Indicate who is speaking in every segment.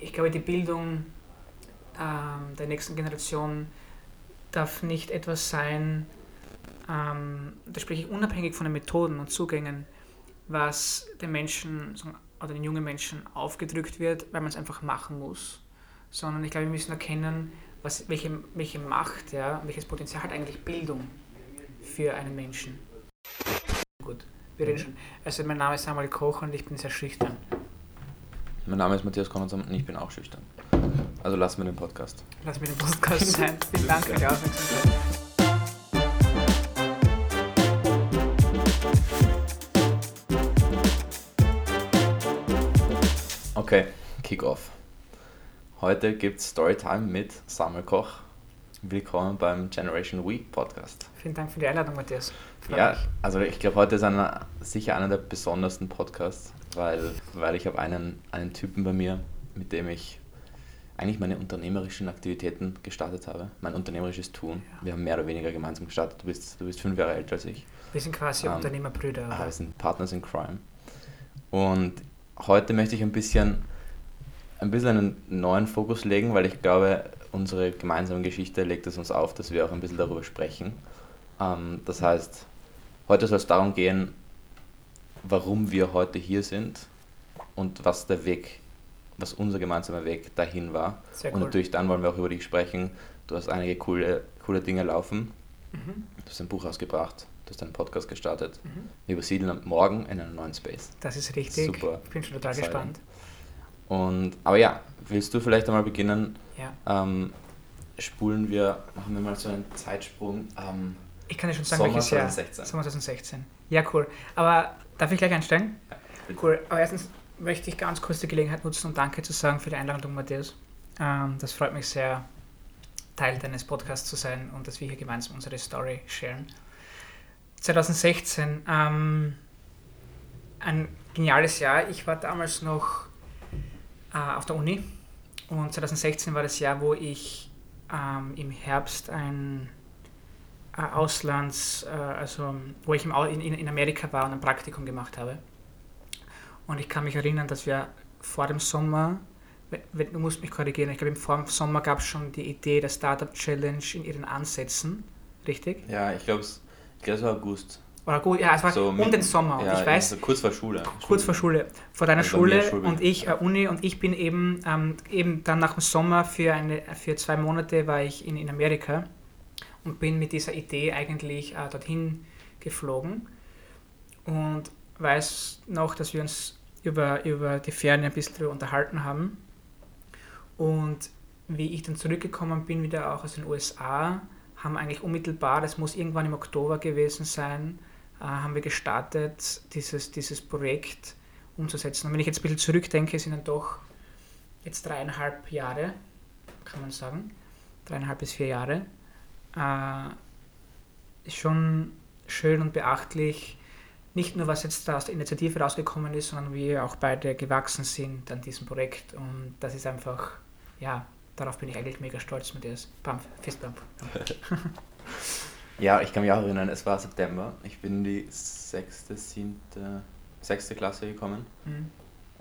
Speaker 1: ich glaube, die Bildung ähm, der nächsten Generation darf nicht etwas sein, ähm, da spreche ich unabhängig von den Methoden und Zugängen, was den Menschen oder den jungen Menschen aufgedrückt wird, weil man es einfach machen muss, sondern ich glaube, wir müssen erkennen, was, welche, welche Macht, ja, welches Potenzial hat eigentlich Bildung für einen Menschen. Gut, wir reden schon. Also mein Name ist Samuel Koch und ich bin sehr schüchtern.
Speaker 2: Mein Name ist Matthias Konradsam und ich bin auch schüchtern. Also lass mir den Podcast.
Speaker 1: Lass mir den Podcast sein. Vielen Dank für die Aufmerksamkeit.
Speaker 2: Okay, Kick-Off. Heute gibt es Storytime mit Samuel Koch. Willkommen beim Generation Week Podcast.
Speaker 1: Vielen Dank für die Einladung, Matthias.
Speaker 2: Ja, also ich glaube, heute ist einer, sicher einer der besondersten Podcasts, weil, weil ich habe einen, einen Typen bei mir, mit dem ich eigentlich meine unternehmerischen Aktivitäten gestartet habe, mein unternehmerisches Tun. Ja. Wir haben mehr oder weniger gemeinsam gestartet. Du bist, du bist fünf Jahre älter als ich.
Speaker 1: Wir sind quasi ähm, Unternehmerbrüder.
Speaker 2: Ah, wir sind Partners in Crime. Und heute möchte ich ein bisschen, ein bisschen einen neuen Fokus legen, weil ich glaube, unsere gemeinsame Geschichte legt es uns auf, dass wir auch ein bisschen darüber sprechen. Ähm, das heißt, heute soll es darum gehen, warum wir heute hier sind und was der Weg was unser gemeinsamer Weg dahin war. Sehr und natürlich dann wollen wir auch über dich sprechen. Du hast einige coole, coole Dinge laufen. Mhm. Du hast ein Buch ausgebracht, du hast einen Podcast gestartet. Mhm. Wir übersiedeln morgen in einen neuen Space.
Speaker 1: Das ist richtig. Super. Ich bin schon total gespannt.
Speaker 2: Und, aber ja, willst du vielleicht einmal beginnen? Ja. Ähm, spulen wir, machen wir mal so einen Zeitsprung. Ähm,
Speaker 1: ich kann dir schon sagen, Sommer welches 2016. Jahr. Sommer 2016. Ja, cool. Aber darf ich gleich einsteigen? Ja, cool. Aber erstens, möchte ich ganz kurz die Gelegenheit nutzen, um Danke zu sagen für die Einladung, Matthias. Ähm, das freut mich sehr, Teil deines Podcasts zu sein und dass wir hier gemeinsam unsere Story sharen. 2016, ähm, ein geniales Jahr. Ich war damals noch äh, auf der Uni und 2016 war das Jahr, wo ich ähm, im Herbst ein Auslands, äh, also wo ich im, in, in Amerika war und ein Praktikum gemacht habe. Und ich kann mich erinnern, dass wir vor dem Sommer, du musst mich korrigieren, ich glaube, vor dem Sommer gab es schon die Idee der Startup Challenge in ihren Ansätzen, richtig?
Speaker 2: Ja, ich glaube, es glaub, war August.
Speaker 1: Oder gut, ja, es war so um den Sommer.
Speaker 2: Ja, ich weiß, also kurz vor Schule.
Speaker 1: Kurz vor Schule. Vor deiner also Schule, Schule, und ich, äh, Uni, und ich bin eben, ähm, eben dann nach dem Sommer für, eine, für zwei Monate war ich in, in Amerika und bin mit dieser Idee eigentlich äh, dorthin geflogen und weiß noch, dass wir uns über, über die Ferne ein bisschen unterhalten haben. Und wie ich dann zurückgekommen bin, wieder auch aus den USA, haben eigentlich unmittelbar, das muss irgendwann im Oktober gewesen sein, äh, haben wir gestartet, dieses, dieses Projekt umzusetzen. Und wenn ich jetzt ein bisschen zurückdenke, sind dann doch jetzt dreieinhalb Jahre, kann man sagen, dreieinhalb bis vier Jahre. Äh, schon schön und beachtlich, nicht nur, was jetzt da aus der Initiative rausgekommen ist, sondern wie wir auch beide gewachsen sind an diesem Projekt. Und das ist einfach, ja, darauf bin ich eigentlich mega stolz mit dir. Bump, Fistbump.
Speaker 2: ja, ich kann mich auch erinnern, es war September. Ich bin in die sechste, siebte, sechste Klasse gekommen. Mhm.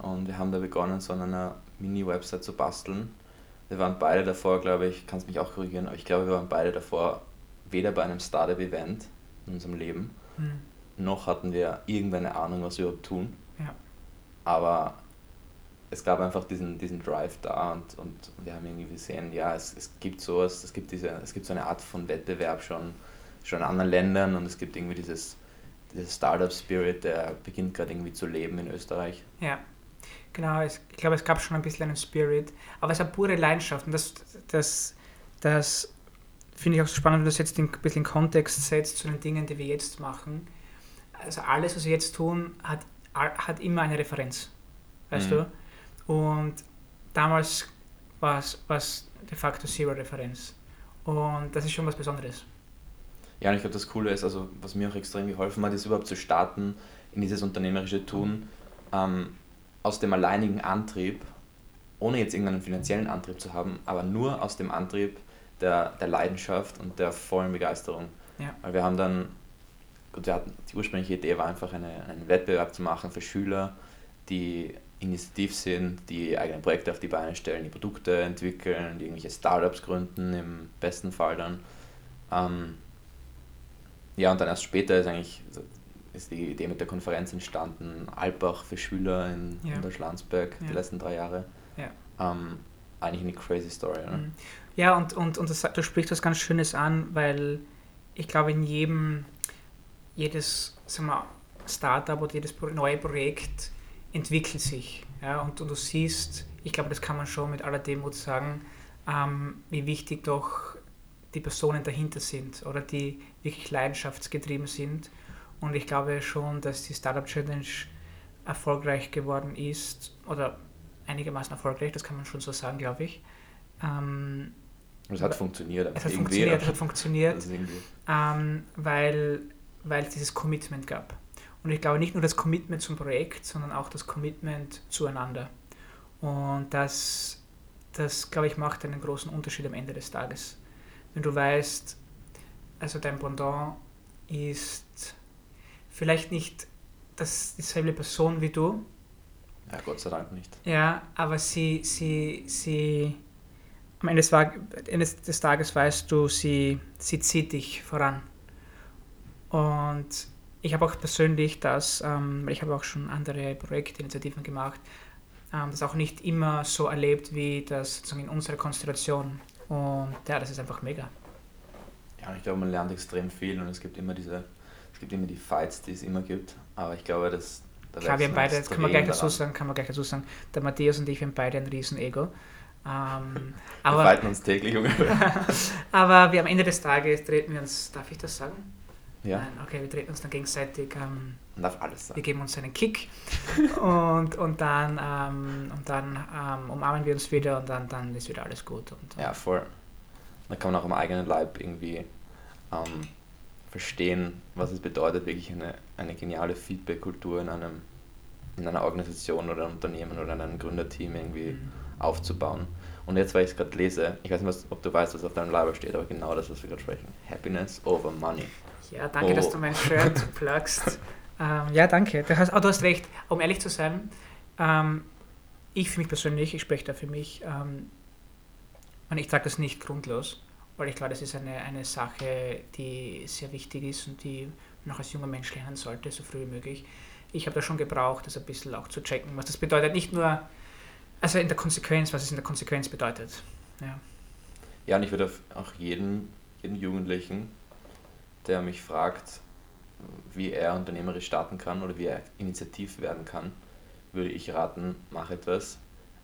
Speaker 2: Und wir haben da begonnen, so an einer Mini-Website zu basteln. Wir waren beide davor, glaube ich, kannst mich auch korrigieren, aber ich glaube, wir waren beide davor weder bei einem Startup-Event in unserem Leben, mhm noch hatten wir irgendeine Ahnung, was wir überhaupt tun. Ja. Aber es gab einfach diesen, diesen Drive da und, und wir haben irgendwie gesehen, ja, es, es gibt sowas, es gibt, diese, es gibt so eine Art von Wettbewerb schon, schon in anderen Ländern und es gibt irgendwie dieses, dieses Startup-Spirit, der beginnt gerade irgendwie zu leben in Österreich.
Speaker 1: Ja, genau, ich glaube, es gab schon ein bisschen einen Spirit, aber es eine pure Leidenschaft und das, das, das finde ich auch so spannend, wenn du das jetzt ein bisschen in Kontext setzt zu den Dingen, die wir jetzt machen also alles, was wir jetzt tun, hat, hat immer eine Referenz. Weißt mhm. du? Und damals war es de facto Zero Referenz. Und das ist schon was Besonderes.
Speaker 2: Ja, und ich glaube, das Coole ist, also was mir auch extrem geholfen hat, ist überhaupt zu starten in dieses unternehmerische Tun ähm, aus dem alleinigen Antrieb, ohne jetzt irgendeinen finanziellen Antrieb zu haben, aber nur aus dem Antrieb der, der Leidenschaft und der vollen Begeisterung. Ja. Weil wir haben dann gut, wir hatten, die ursprüngliche Idee war einfach eine, einen Wettbewerb zu machen für Schüler, die initiativ sind, die eigene Projekte auf die Beine stellen, die Produkte entwickeln, die irgendwelche Startups gründen, im besten Fall dann. Ähm, ja, und dann erst später ist eigentlich ist die Idee mit der Konferenz entstanden, Alpbach für Schüler in, ja. in der Schlanzberg ja. die letzten drei Jahre. Ja. Ähm, eigentlich eine crazy Story. Ne? Mhm.
Speaker 1: Ja, und, und, und das, du sprichst was ganz Schönes an, weil ich glaube, in jedem, jedes sagen wir, Startup oder jedes neue Projekt entwickelt sich. Ja? Und, und du siehst, ich glaube, das kann man schon mit aller Demut sagen, ähm, wie wichtig doch die Personen dahinter sind oder die wirklich leidenschaftsgetrieben sind. Und ich glaube schon, dass die Startup Challenge erfolgreich geworden ist oder einigermaßen erfolgreich, das kann man schon so sagen, glaube ich. Ähm,
Speaker 2: es hat funktioniert.
Speaker 1: Es hat funktioniert, es hat funktioniert, ähm, weil, weil es dieses Commitment gab. Und ich glaube nicht nur das Commitment zum Projekt, sondern auch das Commitment zueinander. Und das, das glaube ich, macht einen großen Unterschied am Ende des Tages. Wenn du weißt, also dein Pendant ist vielleicht nicht das, dieselbe Person wie du.
Speaker 2: Ja, Gott sei Dank nicht.
Speaker 1: Ja, aber sie, sie, sie, am Ende des, Ende des Tages weißt du, sie, sie zieht dich voran. Und ich habe auch persönlich das, ähm, ich habe auch schon andere Projektinitiativen gemacht, ähm, das auch nicht immer so erlebt wie das sozusagen in unserer Konstellation. Und ja, das ist einfach mega.
Speaker 2: Ja, ich glaube, man lernt extrem viel und es gibt immer diese, es gibt immer die Fights, die es immer gibt. Aber ich glaube, dass
Speaker 1: da Klar, wir haben beide, das kann man gleich dazu sagen, kann man gleich dazu sagen, der Matthias und ich, wir haben beide ein Riesen-Ego. Ähm,
Speaker 2: wir fighten uns täglich
Speaker 1: aber wir am Ende des Tages treten wir uns, darf ich das sagen? Ja. Nein, okay, wir treten uns dann gegenseitig. Ähm,
Speaker 2: Man darf alles sagen.
Speaker 1: Wir geben uns einen Kick und, und dann, ähm, und dann ähm, umarmen wir uns wieder und dann, dann ist wieder alles gut. Und,
Speaker 2: ja, voll. Da kann man auch im eigenen Leib irgendwie ähm, verstehen, was es bedeutet, wirklich eine, eine geniale Feedback-Kultur in, einem, in einer Organisation oder einem Unternehmen oder in einem Gründerteam irgendwie mhm. aufzubauen. Und jetzt, weil ich es gerade lese, ich weiß nicht, was, ob du weißt, was auf deinem Label steht, aber genau das, was wir gerade sprechen. Happiness over Money.
Speaker 1: Ja, danke, oh. dass du mein Shirt plugst. ähm, ja, danke. Du hast, oh, du hast recht. Um ehrlich zu sein, ähm, ich für mich persönlich, ich spreche da für mich, ähm, und ich sage das nicht grundlos, weil ich glaube, das ist eine, eine Sache, die sehr wichtig ist und die man auch als junger Mensch lernen sollte, so früh wie möglich. Ich habe da schon gebraucht, das ein bisschen auch zu checken, was das bedeutet. Nicht nur, also in der Konsequenz, was es in der Konsequenz bedeutet. Ja,
Speaker 2: ja und ich würde auch jeden, jeden Jugendlichen der mich fragt, wie er unternehmerisch starten kann oder wie er initiativ werden kann, würde ich raten, mach etwas,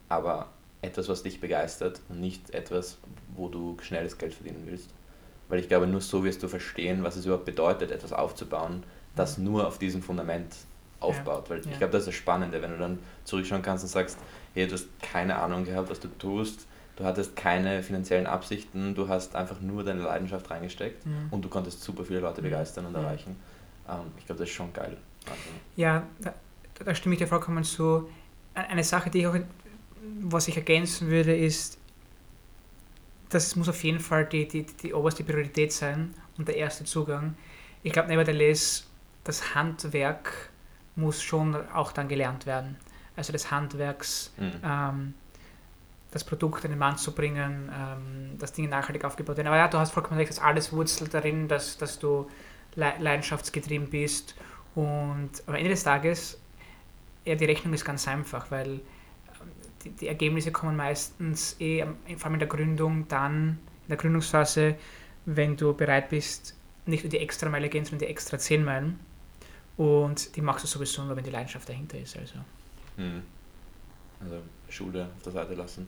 Speaker 2: aber etwas, was dich begeistert und nicht etwas, wo du schnelles Geld verdienen willst. Weil ich glaube, nur so wirst du verstehen, was es überhaupt bedeutet, etwas aufzubauen, das nur auf diesem Fundament aufbaut. Weil ja. ich glaube, das ist das Spannende, wenn du dann zurückschauen kannst und sagst, hey, du hast keine Ahnung gehabt, was du tust, du hattest keine finanziellen Absichten, du hast einfach nur deine Leidenschaft reingesteckt mhm. und du konntest super viele Leute mhm. begeistern und mhm. erreichen. Ähm, ich glaube, das ist schon geil. Also.
Speaker 1: Ja, da, da, stimme ich dir vollkommen zu. Eine Sache, die ich auch, was ich ergänzen würde, ist, das muss auf jeden Fall die, die, die oberste Priorität sein und der erste Zugang. Ich glaube, nevertheless, das Handwerk muss schon auch dann gelernt werden. Also des Handwerks, mhm. ähm, das Produkt an den Mann zu bringen, ähm, dass Dinge nachhaltig aufgebaut werden. Aber ja, du hast vollkommen recht, dass alles wurzelt darin, dass, dass du leidenschaftsgetrieben bist. Und am Ende des Tages, ja, die Rechnung ist ganz einfach, weil die, die Ergebnisse kommen meistens eh, vor allem in der Gründung, dann in der Gründungsphase, wenn du bereit bist, nicht nur die extra Meile gehen, sondern die extra 10 Meilen. Und die machst du sowieso nur, wenn die Leidenschaft dahinter ist. Also,
Speaker 2: hm. also Schule auf der Seite lassen.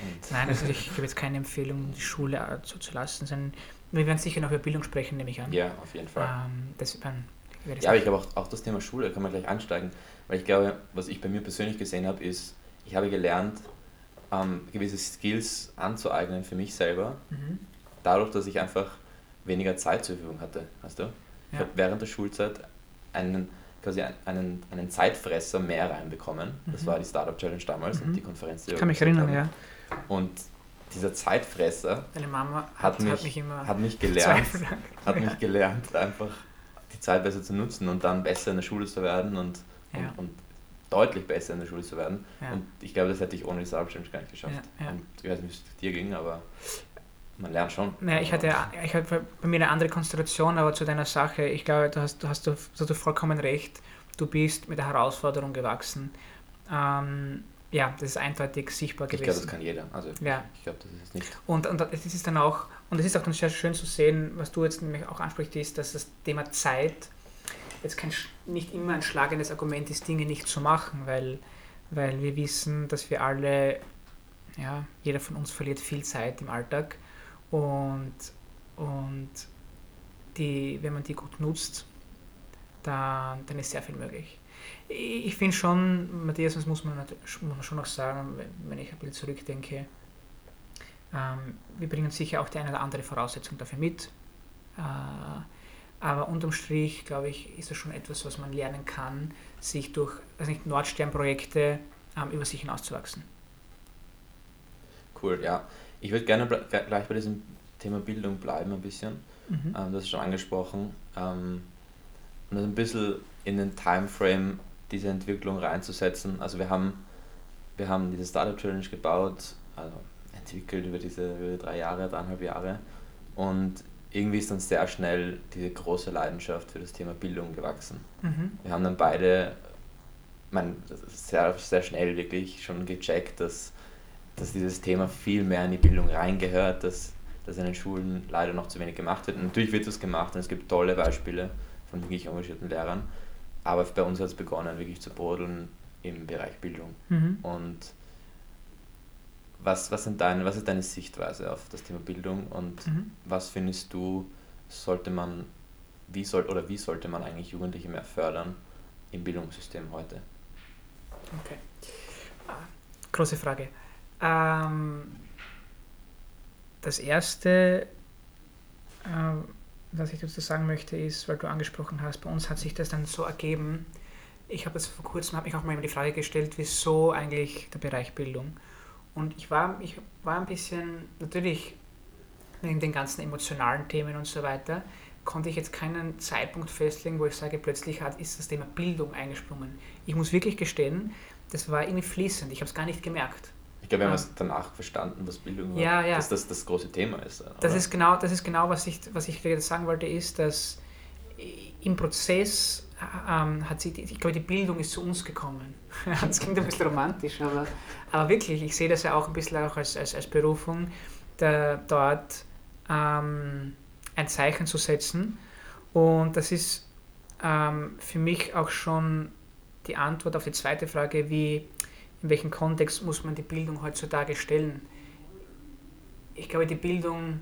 Speaker 1: Und Nein, also ich gebe jetzt keine Empfehlung, die Schule so zu lassen. Sondern wir werden sicher noch über Bildung sprechen, nehme ich an.
Speaker 2: Ja, auf jeden Fall.
Speaker 1: Ähm, das, dann,
Speaker 2: ja, aber ich glaube auch, auch das Thema Schule, kann man gleich ansteigen, weil ich glaube, was ich bei mir persönlich gesehen habe, ist, ich habe gelernt, ähm, gewisse Skills anzueignen für mich selber, mhm. dadurch, dass ich einfach weniger Zeit zur Verfügung hatte. Weißt du? Ja. Ich habe während der Schulzeit einen quasi einen, einen Zeitfresser mehr reinbekommen. Das mhm. war die Startup Challenge damals mhm. und die Konferenz. Die
Speaker 1: ich kann mich erinnern, haben. ja.
Speaker 2: Und dieser Zeitfresser hat, mich, hat mich, immer hat mich gelernt, hat mich gelernt, einfach die Zeit besser zu nutzen und dann besser in der Schule zu werden und, ja. und, und deutlich besser in der Schule zu werden. Ja. Und ich glaube, das hätte ich ohne die Startup Challenge gar nicht geschafft. Ja, ja. Und ich weiß nicht, wie es dir ging, aber man lernt schon.
Speaker 1: Naja, ich hatte, ich hatte bei mir eine andere Konstellation, aber zu deiner Sache, ich glaube, du hast, du hast, du hast du vollkommen recht. Du bist mit der Herausforderung gewachsen. Ähm, ja, das ist eindeutig sichtbar
Speaker 2: gewesen. Ich glaube, das kann jeder. Also ja. ich glaube, das ist nicht.
Speaker 1: Und, und es ist dann auch, und es ist auch dann sehr schön zu sehen, was du jetzt nämlich auch ansprichst, ist, dass das Thema Zeit jetzt kein, nicht immer ein schlagendes Argument ist, Dinge nicht zu machen, weil, weil wir wissen, dass wir alle, ja, jeder von uns verliert viel Zeit im Alltag und, und die, wenn man die gut nutzt, dann, dann ist sehr viel möglich. Ich finde schon, Matthias, das muss man, muss man schon noch sagen, wenn ich ein bisschen zurückdenke, ähm, wir bringen sicher auch die eine oder andere Voraussetzung dafür mit. Äh, aber unterm Strich, glaube ich, ist das schon etwas, was man lernen kann, sich durch also nicht Nordsternprojekte ähm, über sich hinauszuwachsen.
Speaker 2: Cool, ja. Ich würde gerne gleich bei diesem Thema Bildung bleiben ein bisschen. Mhm. Ähm, das ist schon angesprochen. Ähm, und das ein bisschen in den Timeframe diese Entwicklung reinzusetzen. Also wir haben, wir haben diese Startup Challenge gebaut, also entwickelt über diese über drei Jahre, dreieinhalb Jahre. Und irgendwie ist dann sehr schnell diese große Leidenschaft für das Thema Bildung gewachsen. Mhm. Wir haben dann beide man, sehr, sehr schnell wirklich schon gecheckt, dass, dass dieses Thema viel mehr in die Bildung reingehört, dass, dass in den Schulen leider noch zu wenig gemacht wird. Und natürlich wird das gemacht und es gibt tolle Beispiele von wirklich engagierten Lehrern, aber bei uns hat es begonnen, wirklich zu brodeln im Bereich Bildung. Mhm. Und was, was, sind deine, was ist deine Sichtweise auf das Thema Bildung und mhm. was findest du, sollte man, wie soll oder wie sollte man eigentlich Jugendliche mehr fördern im Bildungssystem heute?
Speaker 1: Okay. Große Frage. Ähm, das erste, äh, was ich dazu sagen möchte, ist, weil du angesprochen hast, bei uns hat sich das dann so ergeben. Ich habe das vor kurzem, habe mich auch mal die Frage gestellt, wieso eigentlich der Bereich Bildung? Und ich war, ich war ein bisschen, natürlich in den ganzen emotionalen Themen und so weiter, konnte ich jetzt keinen Zeitpunkt festlegen, wo ich sage, plötzlich hat, ist das Thema Bildung eingesprungen. Ich muss wirklich gestehen, das war irgendwie fließend, ich habe es gar nicht gemerkt.
Speaker 2: Ich glaube, wir haben es danach verstanden, was Bildung war,
Speaker 1: ja, ja.
Speaker 2: dass das das große Thema ist. Oder?
Speaker 1: Das ist genau, das ist genau was, ich, was ich sagen wollte, ist, dass im Prozess ähm, hat sie, ich glaube, die Bildung ist zu uns gekommen. das klingt ein bisschen romantisch, aber, aber wirklich, ich sehe das ja auch ein bisschen auch als, als, als Berufung, da, dort ähm, ein Zeichen zu setzen. Und das ist ähm, für mich auch schon die Antwort auf die zweite Frage, wie, in welchem Kontext muss man die Bildung heutzutage stellen. Ich glaube, die Bildung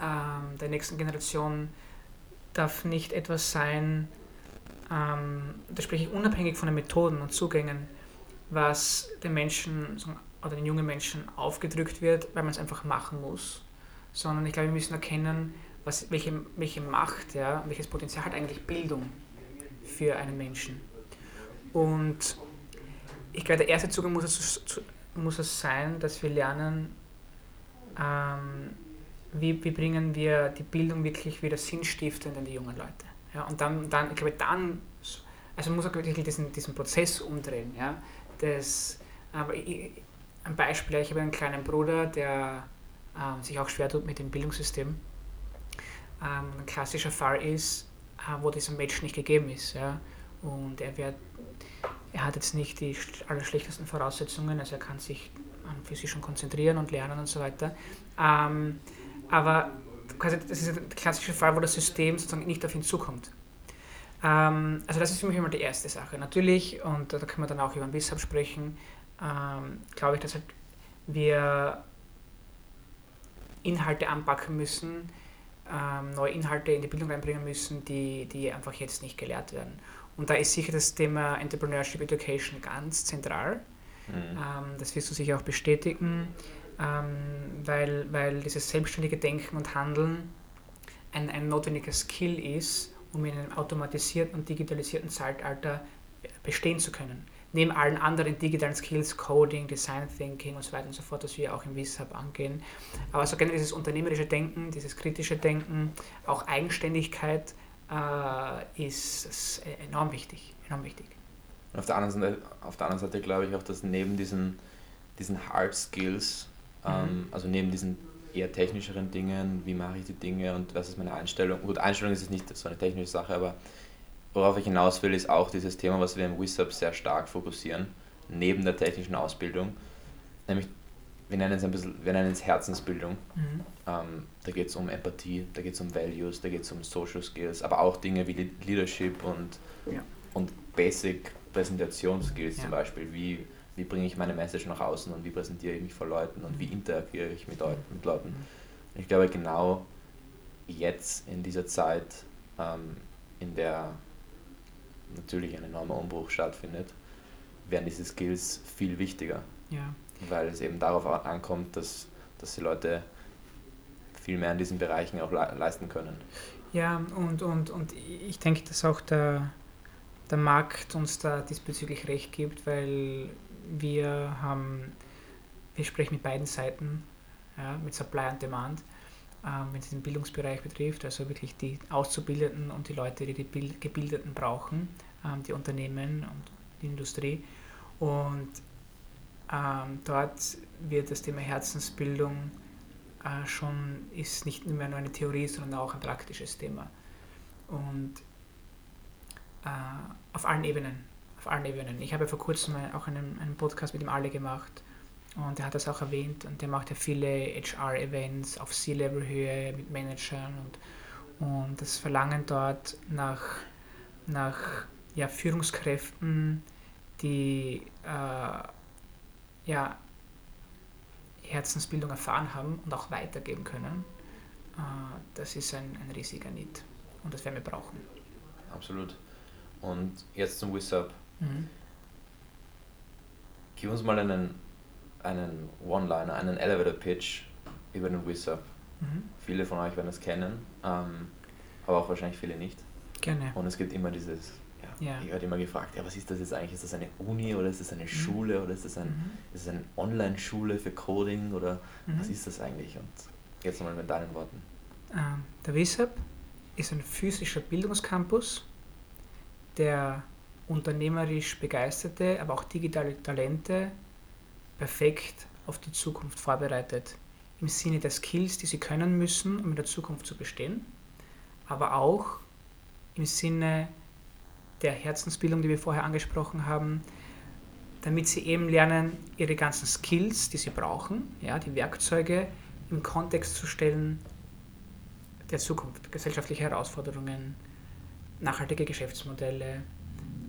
Speaker 1: ähm, der nächsten Generation darf nicht etwas sein, ähm, da spreche ich unabhängig von den Methoden und Zugängen, was den Menschen oder den jungen Menschen aufgedrückt wird, weil man es einfach machen muss, sondern ich glaube, wir müssen erkennen, was, welche, welche Macht, ja, welches Potenzial hat eigentlich Bildung für einen Menschen. Und ich glaube, der erste Zugang muss es, muss es sein, dass wir lernen, ähm, wie, wie bringen wir die Bildung wirklich wieder sinnstiftend in die jungen Leute. Ja, und dann, dann, ich glaube, dann, also man muss auch wirklich diesen, diesen Prozess umdrehen. Ja, das, aber ich, ein Beispiel, ich habe einen kleinen Bruder, der ähm, sich auch schwer tut mit dem Bildungssystem. Ähm, ein klassischer Fall ist, äh, wo dieser Match nicht gegeben ist. Ja, und er, wird, er hat jetzt nicht die allerschlechtesten Voraussetzungen, also er kann sich für sich schon konzentrieren und lernen und so weiter. Ähm, aber quasi, das ist der klassische Fall, wo das System sozusagen nicht auf ihn zukommt. Ähm, also das ist für mich immer die erste Sache. Natürlich, und da können wir dann auch über ein Wissab sprechen, ähm, glaube ich, dass halt wir Inhalte anpacken müssen, ähm, neue Inhalte in die Bildung reinbringen müssen, die, die einfach jetzt nicht gelehrt werden. Und da ist sicher das Thema Entrepreneurship Education ganz zentral. Mhm. Ähm, das wirst du sicher auch bestätigen ähm, weil, weil dieses selbstständige Denken und Handeln ein, ein notwendiger Skill ist, um in einem automatisierten und digitalisierten Zeitalter bestehen zu können. Neben allen anderen digitalen Skills, Coding, Design Thinking und so weiter und so fort, das wir auch im WISHub angehen. Aber so generell dieses unternehmerische Denken, dieses kritische Denken, auch Eigenständigkeit äh, ist, ist enorm wichtig. Enorm wichtig.
Speaker 2: Und auf der anderen Seite, auf der anderen Seite glaube ich auch, dass neben diesen, diesen Hard Skills, ähm, mhm. also neben diesen eher technischeren Dingen, wie mache ich die Dinge und was ist meine Einstellung. Gut, Einstellung ist jetzt nicht so eine technische Sache, aber worauf ich hinaus will, ist auch dieses Thema, was wir im WISUP sehr stark fokussieren, neben der technischen Ausbildung, nämlich wir nennen es ein bisschen, wir nennen es Herzensbildung. Mhm. Ähm, da geht es um Empathie, da geht es um Values, da geht es um Social Skills, aber auch Dinge wie Leadership und, ja. und Basic Präsentationsskills ja. zum Beispiel. Wie, wie bringe ich meine Message nach außen und wie präsentiere ich mich vor Leuten und wie interagiere ich mit, mit Leuten. Mhm. Ich glaube, genau jetzt in dieser Zeit, ähm, in der natürlich ein enormer Umbruch stattfindet, werden diese Skills viel wichtiger. Ja. Weil es eben darauf ankommt, dass, dass die Leute viel mehr in diesen Bereichen auch le leisten können.
Speaker 1: Ja, und, und, und ich denke, dass auch der, der Markt uns da diesbezüglich recht gibt, weil wir haben, wir sprechen mit beiden Seiten, ja, mit Supply und Demand, äh, wenn es den Bildungsbereich betrifft, also wirklich die Auszubildenden und die Leute, die die Gebildeten brauchen, äh, die Unternehmen und die Industrie. Und ähm, dort wird das Thema Herzensbildung äh, schon, ist nicht mehr nur eine Theorie, sondern auch ein praktisches Thema. Und äh, auf allen Ebenen, auf allen Ebenen. Ich habe vor kurzem auch einen, einen Podcast mit dem Ale gemacht und er hat das auch erwähnt und der macht ja viele HR-Events auf C-Level-Höhe mit Managern und, und das Verlangen dort nach, nach ja, Führungskräften, die äh, ja, Herzensbildung erfahren haben und auch weitergeben können, äh, das ist ein, ein riesiger Need und das werden wir brauchen.
Speaker 2: Absolut. Und jetzt zum WISUP. Mhm. Gib uns mal einen, einen One-Liner, einen Elevator-Pitch über den WISUP. Mhm. Viele von euch werden es kennen, ähm, aber auch wahrscheinlich viele nicht. Gerne. Und es gibt immer dieses ja. Ich werde immer gefragt, ja, was ist das jetzt eigentlich? Ist das eine Uni oder ist das eine mhm. Schule oder ist das, ein, mhm. ist das eine Online-Schule für Coding oder mhm. was ist das eigentlich? Und jetzt nochmal mit deinen Worten.
Speaker 1: Ähm, der WISAP ist ein physischer Bildungscampus, der unternehmerisch begeisterte, aber auch digitale Talente perfekt auf die Zukunft vorbereitet. Im Sinne der Skills, die sie können müssen, um in der Zukunft zu bestehen, aber auch im Sinne der Herzensbildung, die wir vorher angesprochen haben, damit sie eben lernen, ihre ganzen Skills, die sie brauchen, ja, die Werkzeuge im Kontext zu stellen der Zukunft, gesellschaftliche Herausforderungen, nachhaltige Geschäftsmodelle,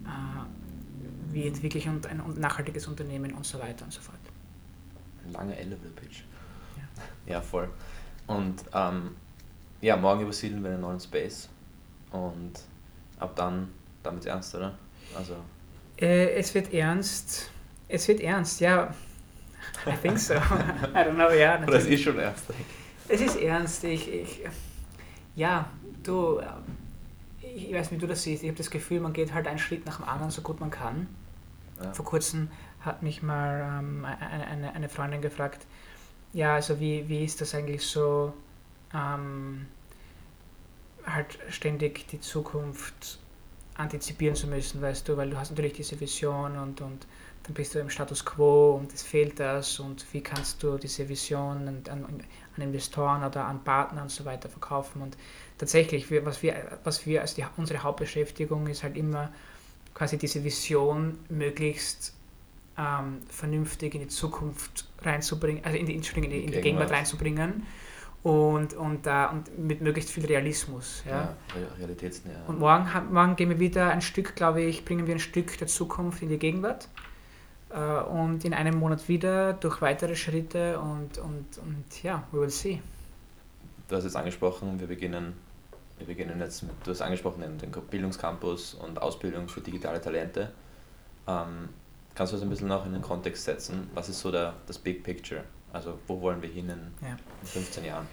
Speaker 1: äh, wie entwickle ich ein, ein nachhaltiges Unternehmen und so weiter und so fort.
Speaker 2: Ein langer Elevator-Pitch. Ja. ja. voll. Und ähm, ja, morgen übersiedeln wir einen neuen Space und ab dann damit ernst, oder? Also.
Speaker 1: Äh, es wird ernst. Es wird ernst, ja. I think so. I don't know, ja.
Speaker 2: Natürlich. Oder es ist schon ernst.
Speaker 1: Es ist ernst. Ich, ich, ja, du, ich weiß nicht, wie du das siehst. Ich habe das Gefühl, man geht halt einen Schritt nach dem anderen, so gut man kann. Ja. Vor kurzem hat mich mal ähm, eine, eine Freundin gefragt, ja, also wie, wie ist das eigentlich so, ähm, halt ständig die Zukunft antizipieren zu müssen, weißt du, weil du hast natürlich diese Vision und, und dann bist du im Status quo und es fehlt das und wie kannst du diese Vision an, an, an Investoren oder an Partner und so weiter verkaufen und tatsächlich, was wir, was wir als die, unsere Hauptbeschäftigung ist halt immer quasi diese Vision möglichst ähm, vernünftig in die Zukunft reinzubringen, also in die, in die, in die Gegenwart reinzubringen und, und, uh, und mit möglichst viel Realismus. Ja, ja realitätsnäher. Und morgen, morgen gehen wir wieder ein Stück, glaube ich, bringen wir ein Stück der Zukunft in die Gegenwart uh, und in einem Monat wieder durch weitere Schritte und, und, und ja, we will see.
Speaker 2: Du hast jetzt angesprochen, wir beginnen, wir beginnen jetzt, mit, du hast angesprochen, den, Bildungscampus und Ausbildung für digitale Talente. Ähm, kannst du das ein bisschen noch in den Kontext setzen? Was ist so der, das Big Picture? Also wo wollen wir hin in, ja. 15 Jahren?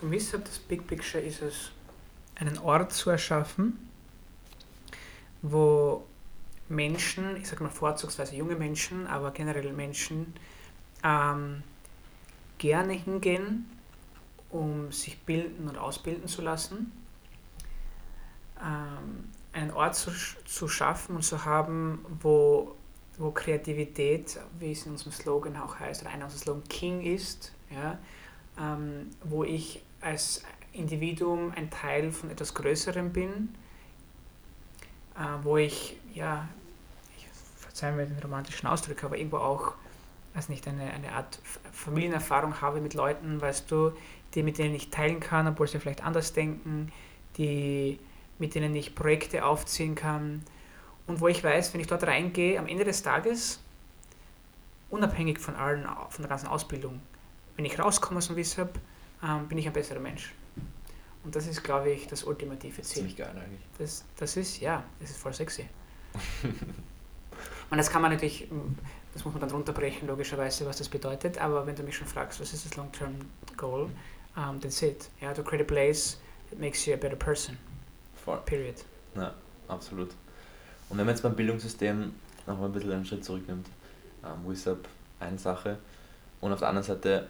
Speaker 1: Für mich ist das Big Picture ist es, einen Ort zu erschaffen, wo Menschen, ich sage mal vorzugsweise junge Menschen, aber generell Menschen, ähm, gerne hingehen, um sich bilden und ausbilden zu lassen, ähm, einen Ort zu, zu schaffen und zu haben, wo, wo Kreativität, wie es in unserem Slogan auch heißt, oder einer unserer Slogan King ist, ja, ähm, wo ich als Individuum ein Teil von etwas Größerem bin, äh, wo ich, ja, ich verzeihe mir den romantischen Ausdruck, aber irgendwo auch, weiß nicht, eine, eine Art Familienerfahrung habe mit Leuten, weißt du, die mit denen ich teilen kann, obwohl sie vielleicht anders denken, die mit denen ich Projekte aufziehen kann und wo ich weiß, wenn ich dort reingehe, am Ende des Tages, unabhängig von allen, von der ganzen Ausbildung, wenn ich rauskomme aus dem WISHUB, ähm, bin ich ein besserer Mensch. Und das ist, glaube ich, das ultimative Ziel.
Speaker 2: Ziemlich geil eigentlich.
Speaker 1: Das, das ist, ja, das ist voll sexy. und das kann man natürlich, das muss man dann runterbrechen, logischerweise, was das bedeutet. Aber wenn du mich schon fragst, was ist das Long-Term Goal, um, that's it. Yeah, to create a place that makes you a better person.
Speaker 2: Voll. Period. Ja, absolut. Und wenn man jetzt beim Bildungssystem nochmal ein bisschen einen Schritt zurücknimmt, ähm, WISAP eine Sache und auf der anderen Seite,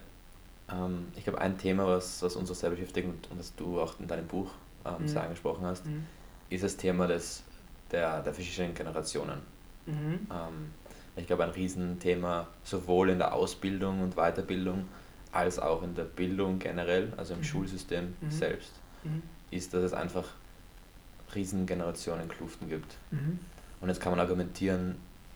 Speaker 2: ähm, ich glaube, ein Thema, was, was uns auch sehr beschäftigt und, und was du auch in deinem Buch ähm, mhm. sehr angesprochen hast, mhm. ist das Thema des, der, der verschiedenen Generationen. Mhm. Ähm, ich glaube, ein Riesenthema sowohl in der Ausbildung und Weiterbildung als auch in der Bildung generell, also im mhm. Schulsystem mhm. selbst, mhm. ist, dass es einfach Riesengenerationenkluften gibt. Mhm. Und jetzt kann man argumentieren,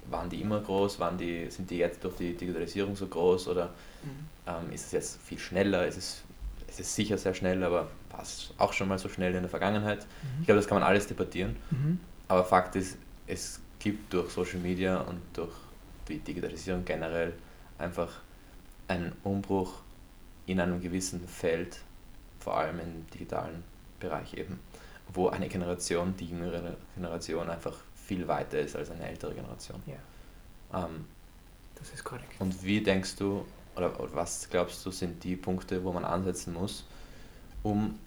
Speaker 2: waren die immer groß, waren die, sind die jetzt durch die Digitalisierung so groß oder mhm. ähm, ist es jetzt viel schneller, ist es, es ist sicher sehr schnell, aber war es auch schon mal so schnell in der Vergangenheit? Ich glaube, das kann man alles debattieren, aber Fakt ist, es gibt durch Social Media und durch die Digitalisierung generell einfach einen Umbruch in einem gewissen Feld, vor allem im digitalen Bereich eben, wo eine Generation, die jüngere Generation, einfach viel weiter ist als eine ältere Generation.
Speaker 1: Ja. Ähm, das ist korrekt.
Speaker 2: Und wie denkst du, oder, oder was glaubst du, sind die Punkte, wo man ansetzen muss, um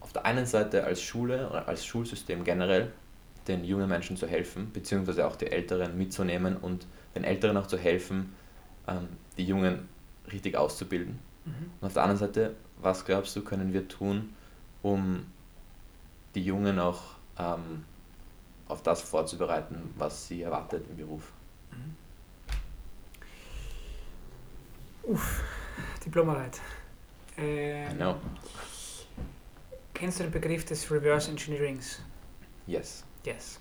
Speaker 2: auf der einen Seite als Schule oder als Schulsystem generell den jungen Menschen zu helfen, beziehungsweise auch die Älteren mitzunehmen und den Älteren auch zu helfen, ähm, die Jungen richtig auszubilden. Mhm. Und auf der anderen Seite, was glaubst du, können wir tun, um die Jungen auch ähm, auf das vorzubereiten, was sie erwartet im Beruf. Mhm.
Speaker 1: Uff, Diplomarbeit. Ähm, I Kennst du den Begriff des Reverse Engineerings?
Speaker 2: Yes.
Speaker 1: Yes.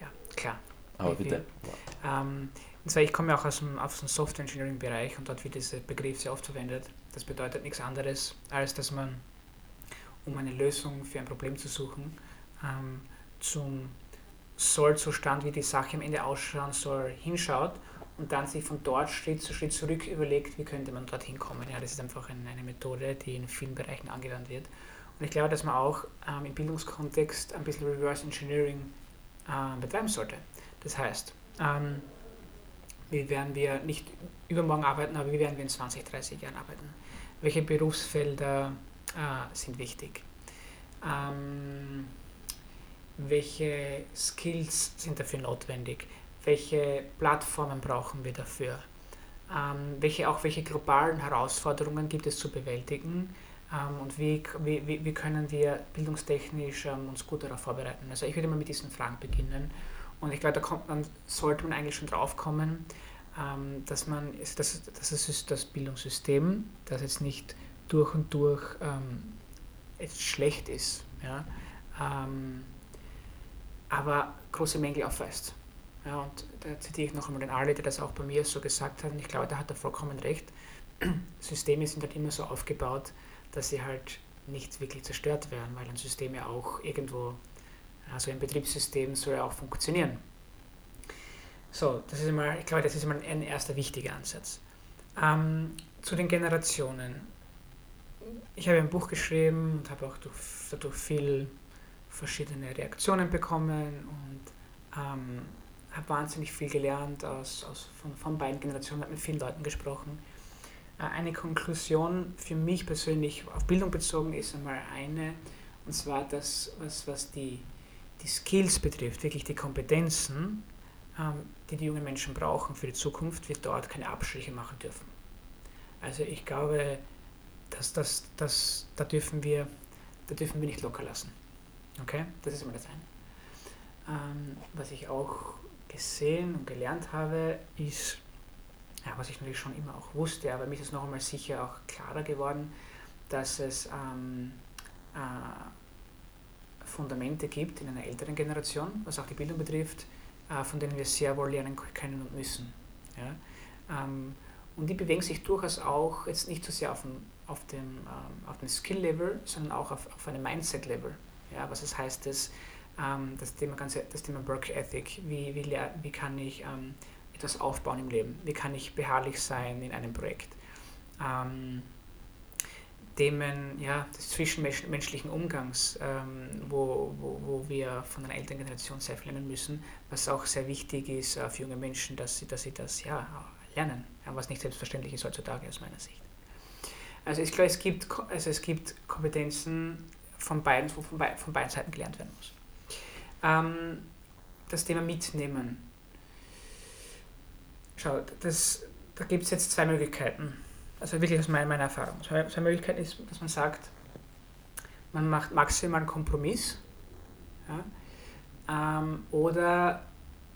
Speaker 1: Ja, klar.
Speaker 2: Aber bitte.
Speaker 1: Ähm, und zwar, ich komme ja auch aus dem, aus dem Software Engineering Bereich und dort wird dieser Begriff sehr oft verwendet. Das bedeutet nichts anderes, als dass man um eine Lösung für ein Problem zu suchen, ähm, zum Sollzustand, wie die Sache am Ende ausschauen soll, hinschaut und dann sich von dort Schritt zu Schritt zurück überlegt, wie könnte man dorthin kommen. Ja, das ist einfach eine, eine Methode, die in vielen Bereichen angewandt wird. Und ich glaube, dass man auch ähm, im Bildungskontext ein bisschen Reverse Engineering äh, betreiben sollte. Das heißt, ähm, wie werden wir nicht übermorgen arbeiten, aber wie werden wir in 20, 30 Jahren arbeiten? Welche Berufsfelder äh, sind wichtig. Ähm, welche Skills sind dafür notwendig? Welche Plattformen brauchen wir dafür? Ähm, welche, auch welche globalen Herausforderungen gibt es zu bewältigen? Ähm, und wie, wie, wie können wir bildungstechnisch ähm, uns gut darauf vorbereiten? Also ich würde mal mit diesen Fragen beginnen. Und ich glaube, da kommt man, sollte man eigentlich schon drauf kommen, ähm, dass man, das, das ist das Bildungssystem, das jetzt nicht durch und durch ähm, schlecht ist, ja, aber große Mängel aufweist. Ja, und da zitiere ich noch einmal den Ali, der das auch bei mir so gesagt hat, und ich glaube, da hat er vollkommen recht. Systeme sind halt immer so aufgebaut, dass sie halt nicht wirklich zerstört werden, weil ein System ja auch irgendwo, also ein Betriebssystem soll ja auch funktionieren. So, das ist immer, ich glaube, das ist immer ein erster wichtiger Ansatz. Ähm, zu den Generationen ich habe ein Buch geschrieben und habe auch durch, dadurch viel verschiedene Reaktionen bekommen und ähm, habe wahnsinnig viel gelernt aus, aus, von, von beiden Generationen, habe mit vielen Leuten gesprochen. Äh, eine Konklusion für mich persönlich auf Bildung bezogen ist einmal eine, und zwar das, was, was die, die Skills betrifft, wirklich die Kompetenzen, ähm, die die jungen Menschen brauchen für die Zukunft, wir dort keine Abstriche machen dürfen. Also ich glaube, das, das, das, da, dürfen wir, da dürfen wir nicht locker lassen. Okay? Das ist immer das eine. Ähm, was ich auch gesehen und gelernt habe, ist, ja, was ich natürlich schon immer auch wusste, aber mir ist es noch einmal sicher auch klarer geworden, dass es ähm, äh, Fundamente gibt in einer älteren Generation, was auch die Bildung betrifft, äh, von denen wir sehr wohl lernen können und müssen. Ja? Ähm, und die bewegen sich durchaus auch jetzt nicht so sehr auf dem, auf dem, ähm, auf dem Skill-Level, sondern auch auf, auf einem Mindset-Level. Ja, was das heißt, dass, ähm, das, Thema ganze, das Thema Work Ethic, wie, wie, wie kann ich etwas aufbauen im Leben, wie kann ich beharrlich sein in einem Projekt. Ähm, Themen ja, des zwischenmenschlichen Umgangs, ähm, wo, wo, wo wir von einer älteren Generation sehr viel lernen müssen, was auch sehr wichtig ist äh, für junge Menschen, dass sie, dass sie das ja, lernen, was nicht selbstverständlich ist heutzutage aus meiner Sicht. Also ich glaube, es gibt, also es gibt Kompetenzen von beiden, wo von, von beiden Seiten gelernt werden muss. Ähm, das Thema Mitnehmen. Schau, das, da gibt es jetzt zwei Möglichkeiten also wirklich aus meiner, meiner Erfahrung. So eine, Möglichkeit ist, dass man sagt, man macht maximal einen Kompromiss ja, ähm, oder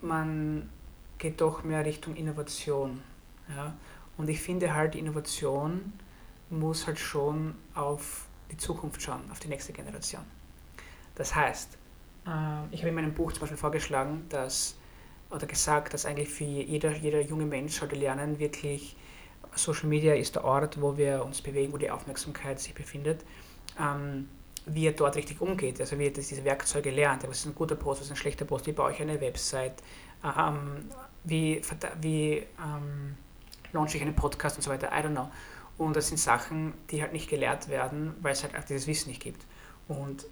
Speaker 1: man geht doch mehr Richtung Innovation. Ja. Und ich finde halt, Innovation muss halt schon auf die Zukunft schauen, auf die nächste Generation. Das heißt, äh, ich habe in meinem Buch zum Beispiel vorgeschlagen, dass, oder gesagt, dass eigentlich für jeder, jeder junge Mensch sollte lernen, wirklich Social Media ist der Ort, wo wir uns bewegen, wo die Aufmerksamkeit sich befindet, ähm, wie er dort richtig umgeht, also wie er diese Werkzeuge lernt, was ist ein guter Post, was ist ein schlechter Post, wie baue ich eine Website, ähm, wie, wie ähm, launche ich einen Podcast und so weiter, I don't know. Und das sind Sachen, die halt nicht gelehrt werden, weil es halt auch dieses Wissen nicht gibt. Und